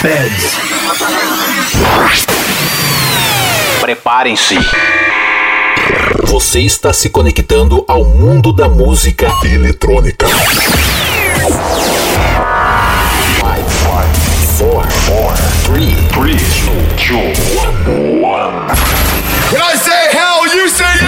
Feds. Preparem-se. Você está se conectando ao mundo da música eletrônica. 5, 4, 3, 3, 2, 1. When I say hell, you say yeah!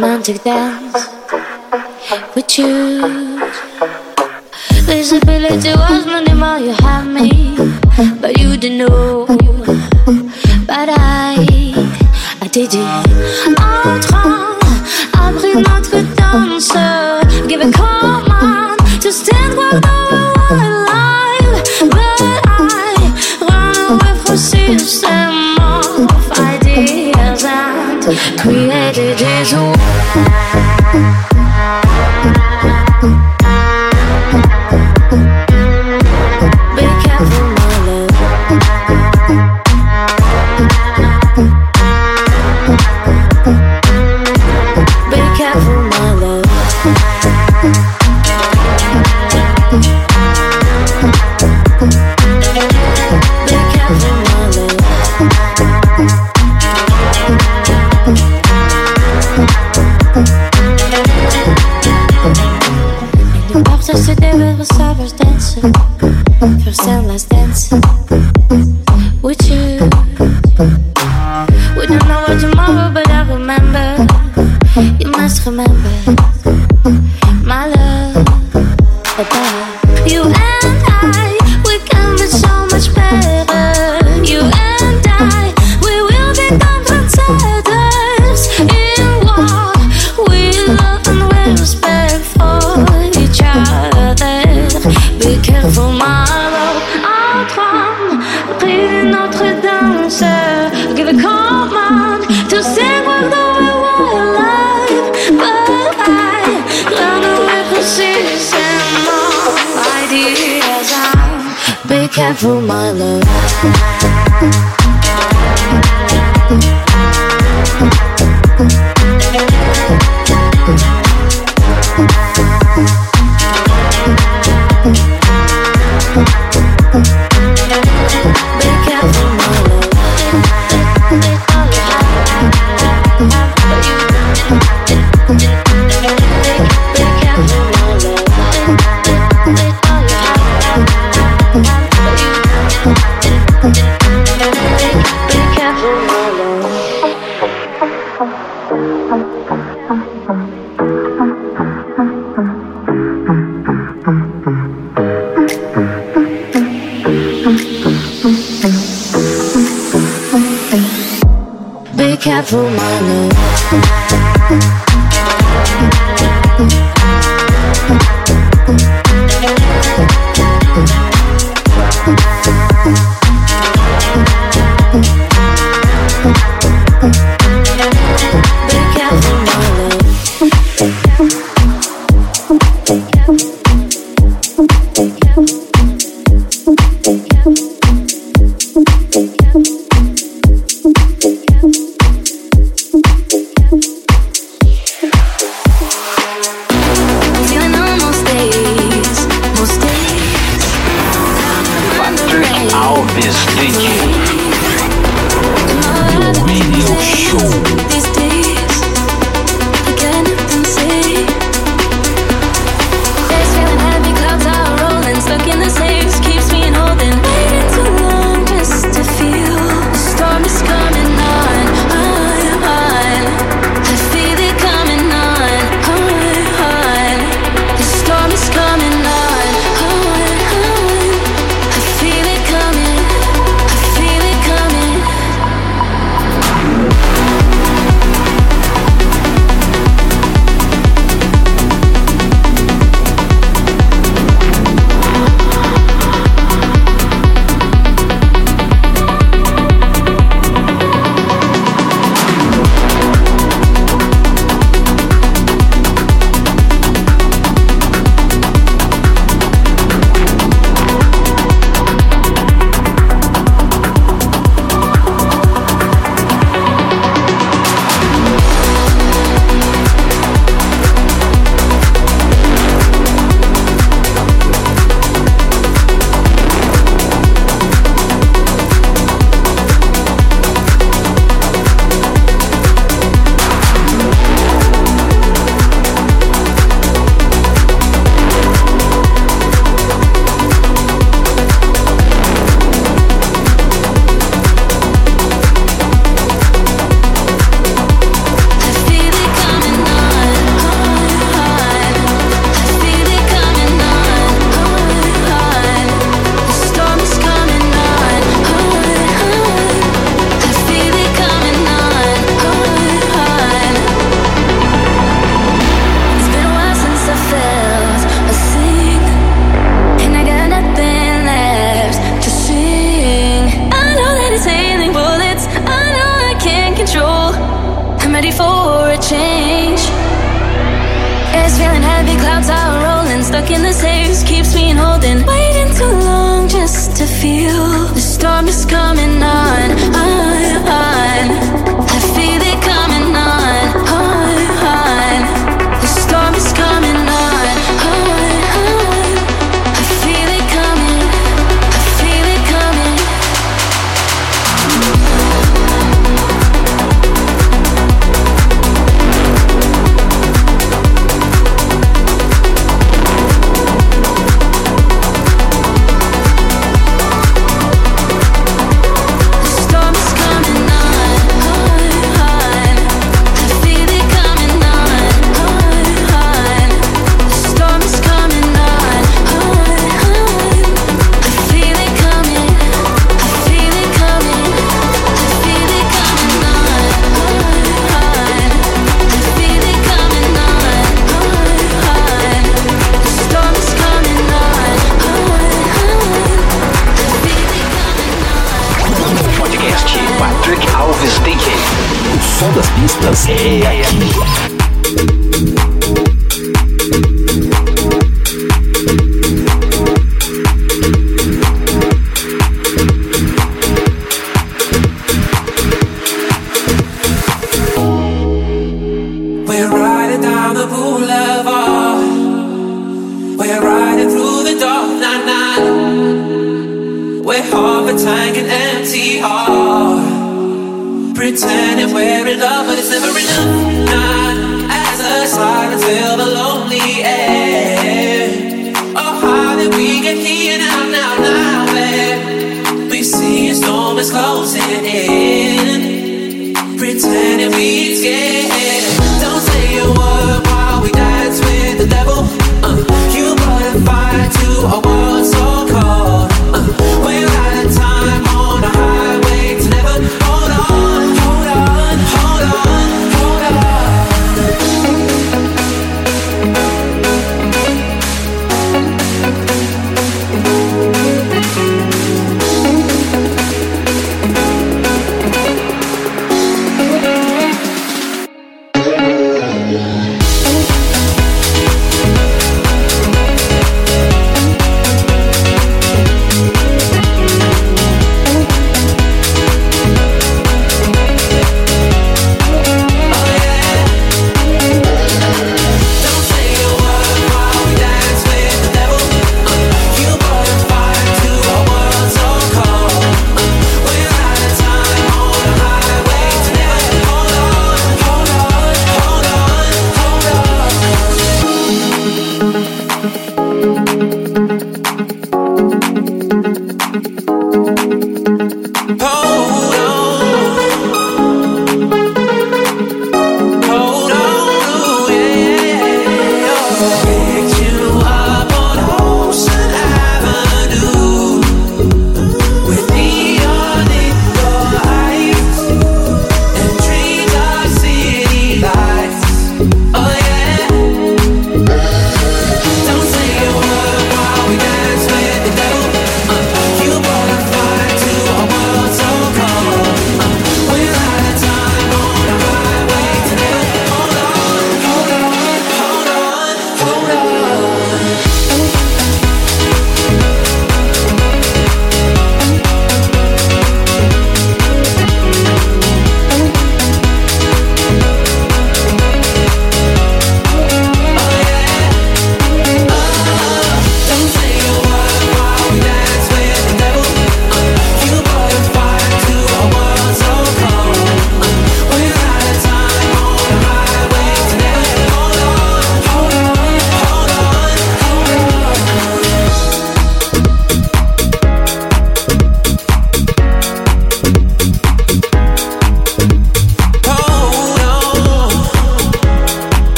Romantic dance With you. Visibility was minimal, you had me. But you didn't know. But I, I did it. Entrant, appris notre danse. Give a command to stand where no one alive But I run away from system of ideas And created this world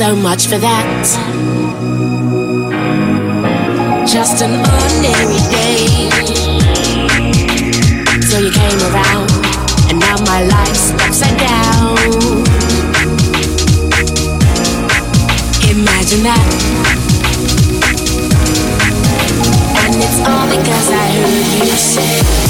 So much for that. Just an ordinary day. Till you came around, and now my life's upside down. Imagine that. And it's all because I heard you say.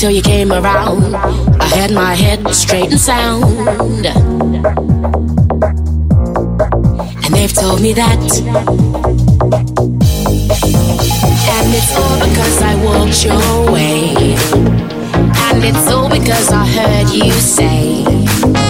Till you came around, I had my head straight and sound. And they've told me that. And it's all because I walked your way. And it's all because I heard you say.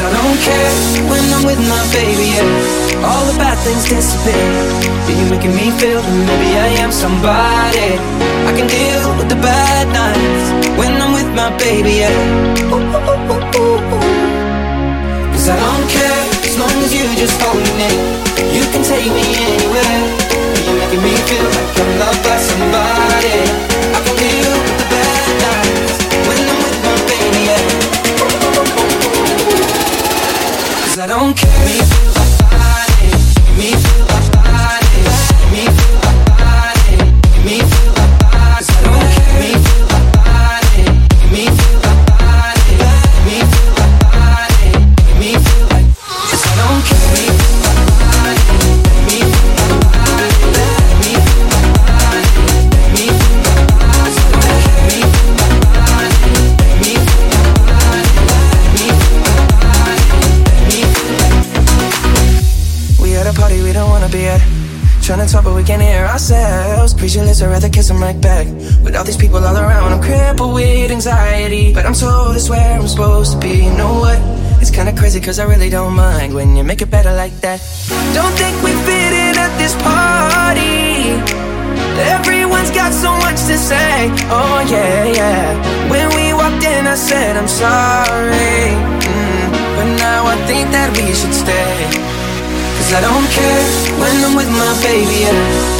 Cause I don't care when I'm with my baby, yeah. All the bad things disappear. Yeah, you're making me feel that maybe I am somebody. I can deal with the bad nights when I'm with my baby, yeah. Ooh, ooh, ooh, Cause I don't care as long as you just hold me. You can take me anywhere. You're making me feel like I'm loved by somebody. Don't care. Right back. With all these people all around, I'm crippled with anxiety. But I'm told it's where I'm supposed to be. You know what? It's kinda crazy, cause I really don't mind when you make it better like that. Don't think we fit in at this party. Everyone's got so much to say. Oh, yeah, yeah. When we walked in, I said, I'm sorry. Mm, but now I think that we should stay. Cause I don't care when I'm with my baby, yeah.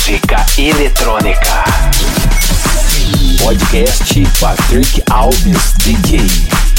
música eletrônica. podcast Patrick Alves DJ.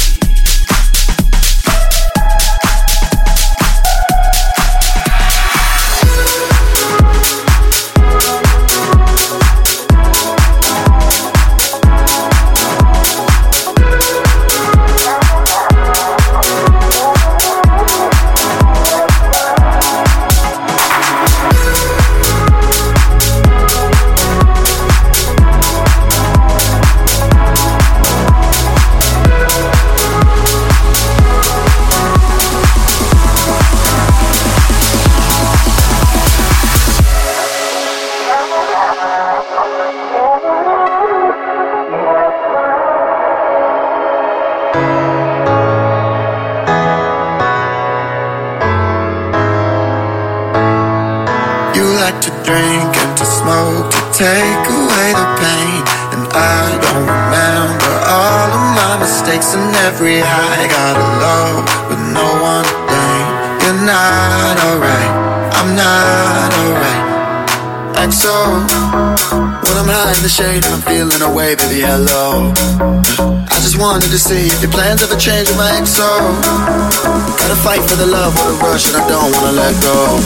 The love or the rush, and I don't wanna let go.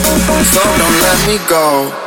So don't let me go.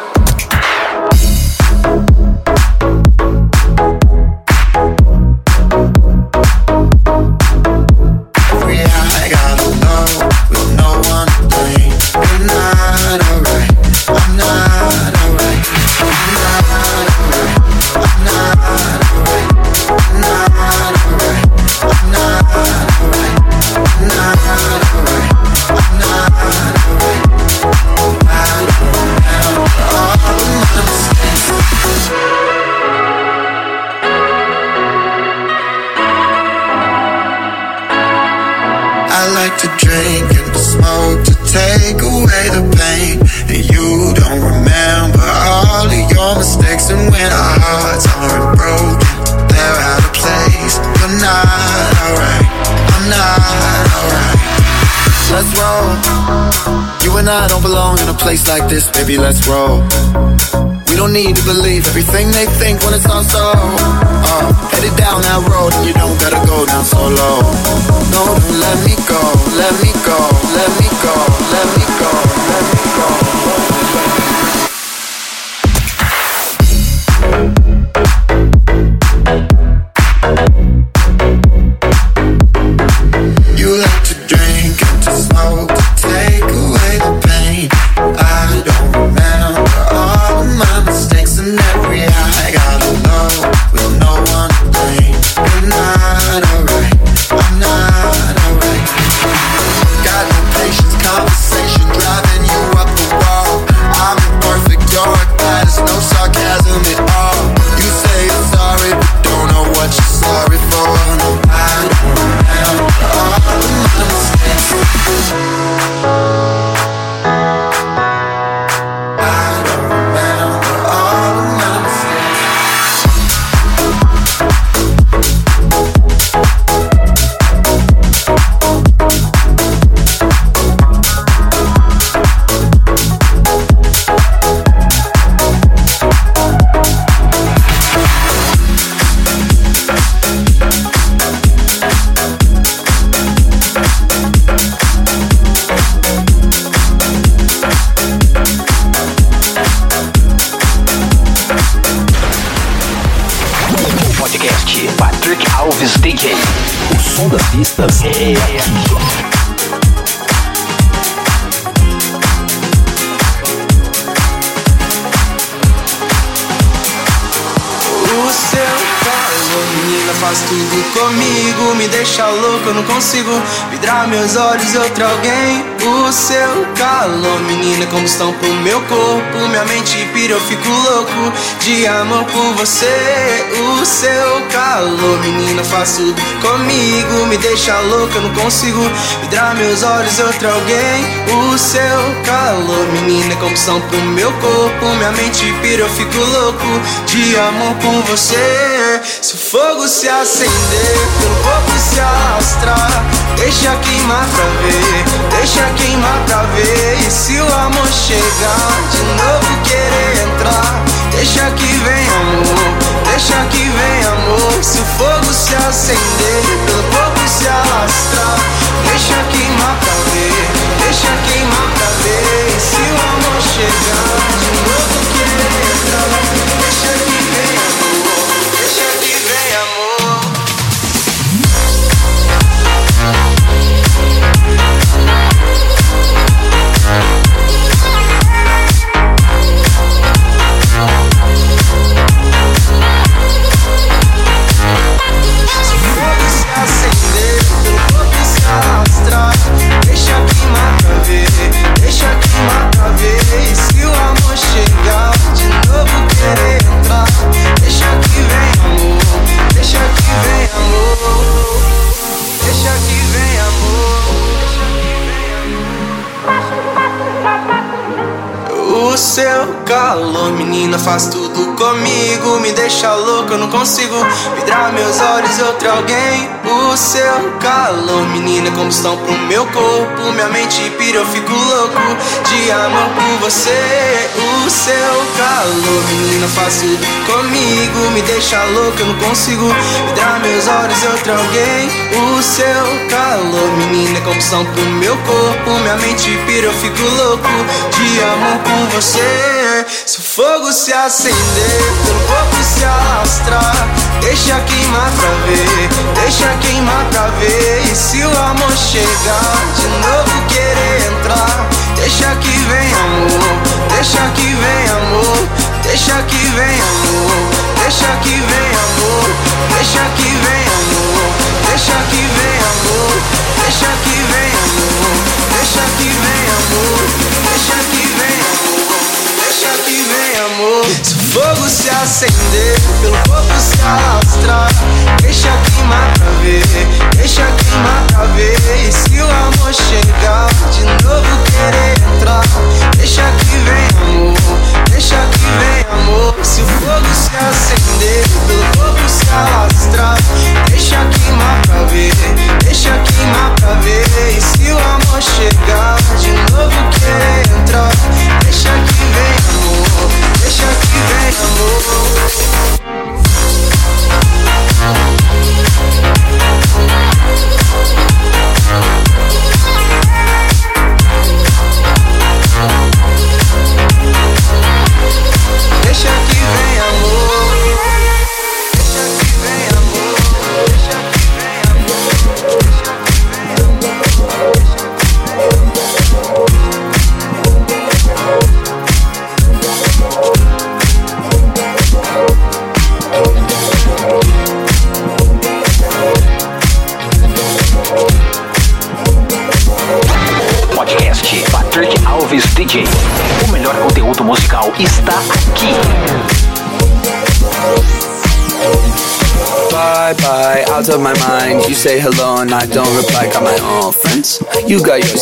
Place like this, baby, let's roll. We don't need to believe everything they think when it's all so. Uh, headed down that road and you don't gotta go down so low. No, don't let me go, let me go, let me go, let me go, consigo vidrar meus olhos e outro alguém. O seu calor, menina, combustão pro meu corpo. Minha mente pira, eu fico louco de amor por você. O seu calor, menina, faz tudo comigo. Me deixa louco, eu não consigo vidrar meus olhos outro alguém. O seu calor, menina, combustão pro meu corpo. Minha mente pira, eu fico louco de amor por você. Se o fogo se acender, pelo corpo se alastrar. Deixa queimar pra ver, deixa queimar pra ver. E se o amor chegar, de novo querer entrar, deixa que vem amor, deixa que vem amor. acender, pelo corpo se alastrar. Deixa queimar pra ver, deixa queimar pra ver. E se o amor chegar de novo querer entrar, menina, faz tudo comigo. Me deixa louco, eu não consigo vidrar meus olhos outro alguém. O seu calor, menina, combustão pro meu corpo. Minha mente pira, eu fico louco de amor por você. O seu calor, menina, faz tudo comigo. Me deixa louco, eu não consigo vidrar meus olhos outro alguém. O seu calor, menina, combustão pro meu corpo. Minha mente pira, eu fico louco de amor por você. O fogo se acender, pelo corpo se alastrar, deixa queimar pra ver, deixa queimar pra ver. E se o amor chegar, de novo querer entrar, deixa que vem amor, deixa que vem amor, deixa que vem amor, deixa que vem amor, deixa que vem amor, deixa que vem amor, deixa que vem amor, deixa que vem amor, deixa que. Deixa que vem amor. Se o fogo se acender Pelo corpo se alastrar Deixa queimar pra ver Deixa queimar pra ver. E se o amor chegar De novo querer entrar. Deixa que vem amor Deixa que vem amor. Se o fogo se acender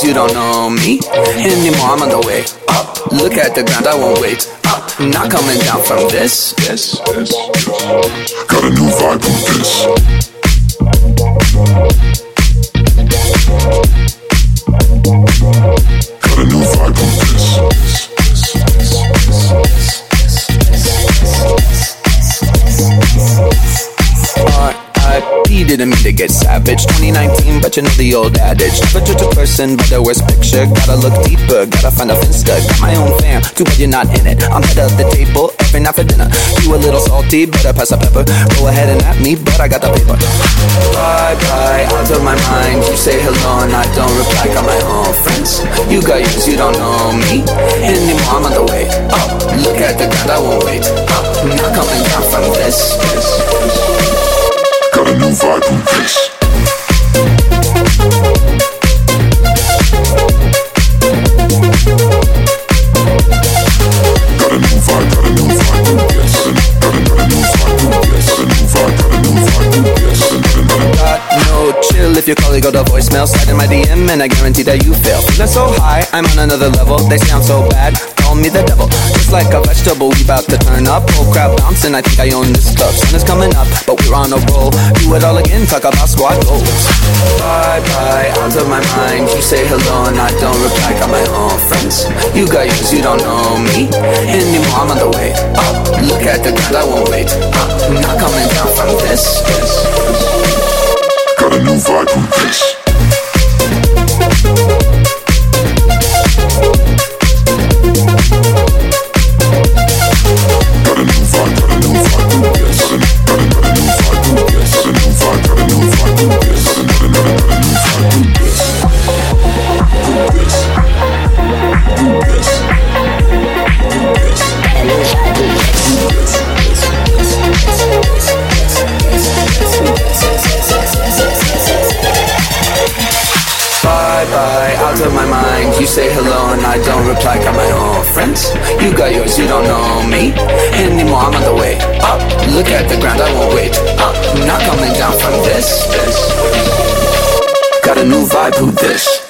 You got yours, you don't know me anymore. I'm on the way up. Look at the ground, I won't wait up. Not coming down from this. Yes, yes, yes. Got a new vibe with this. Got a new vibe with this. Didn't mean to get savage. 2019, but you know the old adage. Never judge a person by the worst picture. Gotta look deeper, gotta find a finsta. Got my own fam, too bad you're not in it. I'm head of the table every night for dinner. You a little salty, better pass a pepper. Go ahead and at me, but I got the paper. Bye bye, out of my mind. You say hello and I don't reply. Got my own friends. You got yours, you don't know me anymore. I'm on the way up. Look at the ground, I won't wait up. Not coming down from this. Got a new vibe with this. If your colleague go to voicemail. Slide in my DM and I guarantee that you fail. Feeling so high, I'm on another level. They sound so bad, call me the devil. Just like a vegetable, we about to turn up. Whole crowd bouncing, I think I own this club. Sun is coming up, but we're on a roll. Do it all again, talk about squad goals. Bye bye, out of my mind. You say hello and I don't reply. Got my own friends. You got yours, you don't know me anymore. I'm on the way up. Look at the ground, I won't wait up. Not coming down from this. this, this a new vibe from this. You got yours, you don't know me anymore. I'm on the way up. Look at the ground, I won't wait up. I'm not coming down from this. this. Got a new vibe, who this?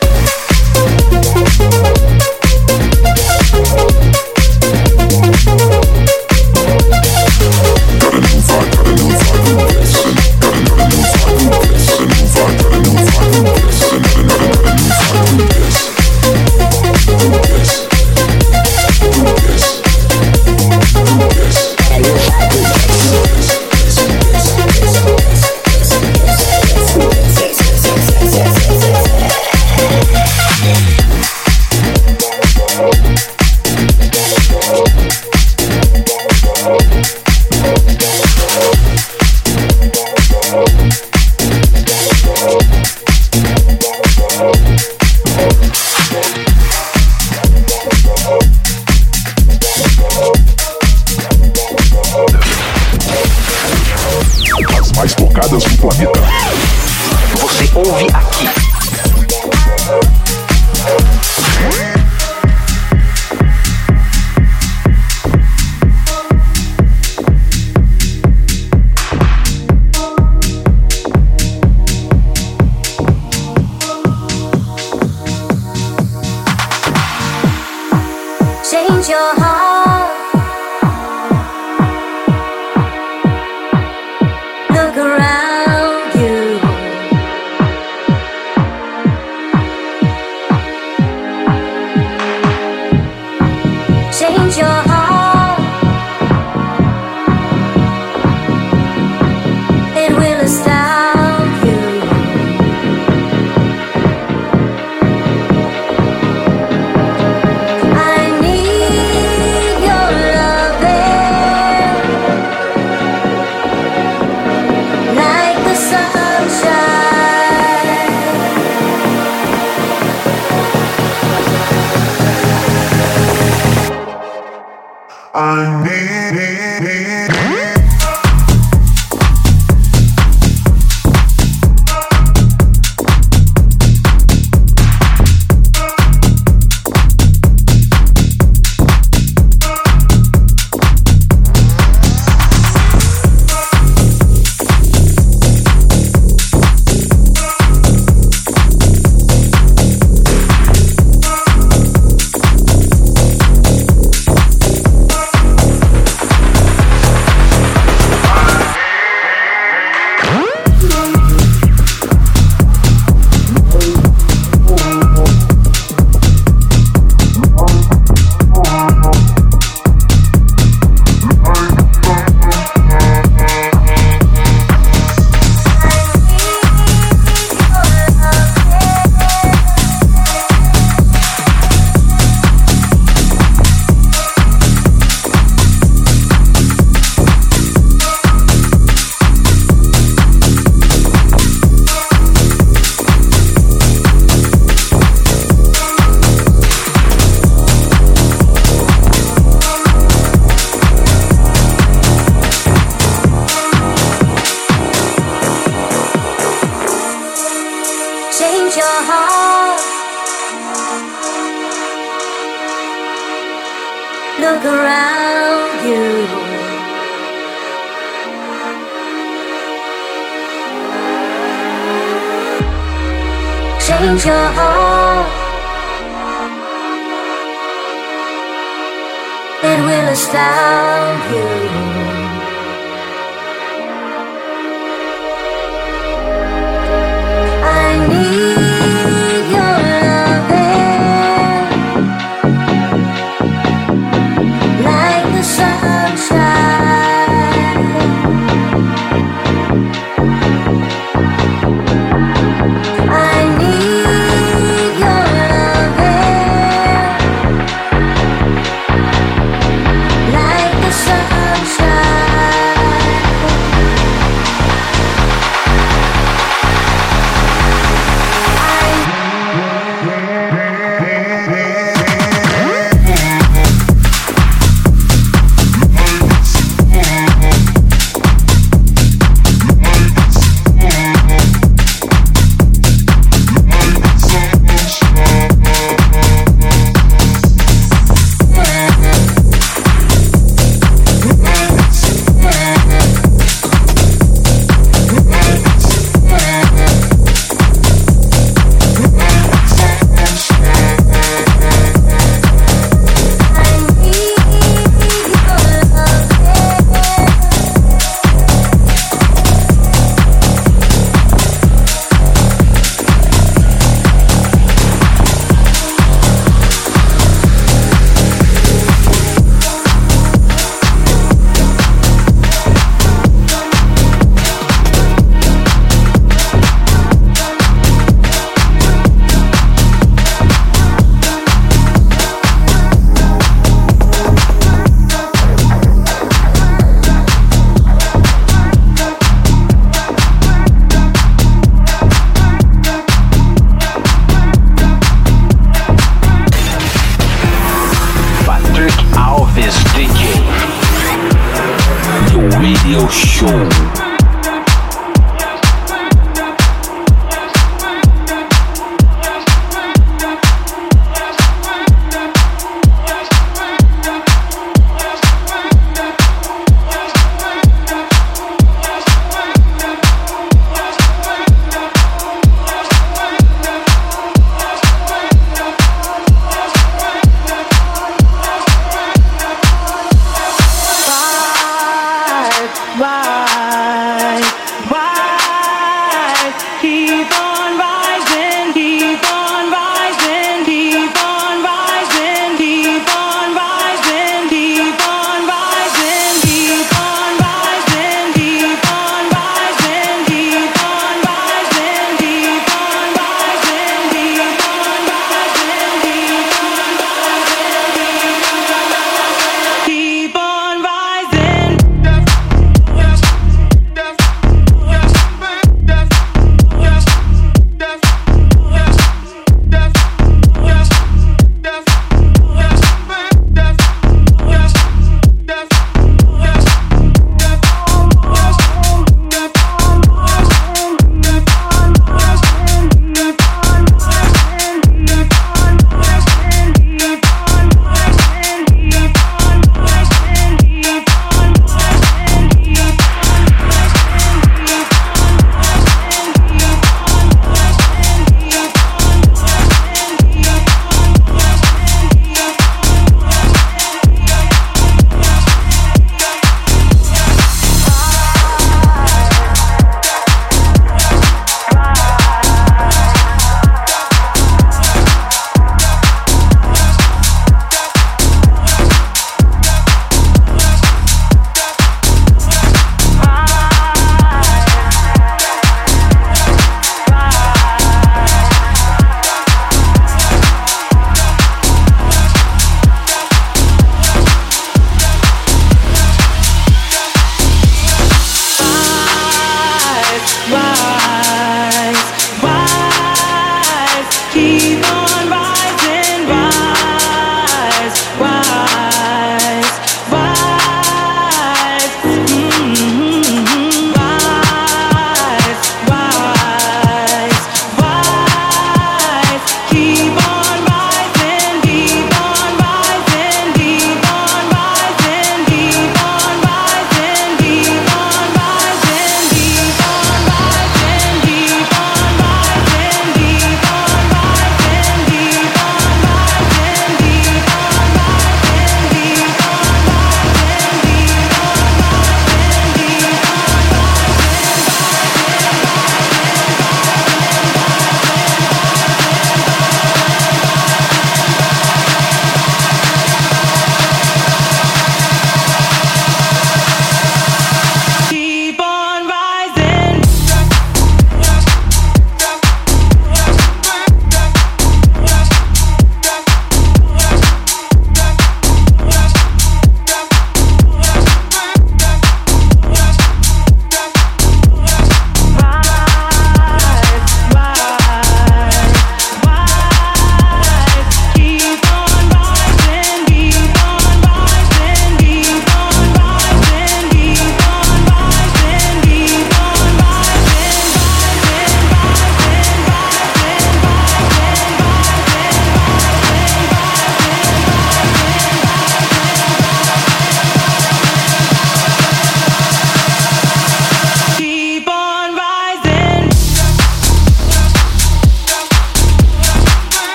around you.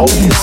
Oh.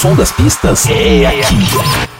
Som das pistas é aqui.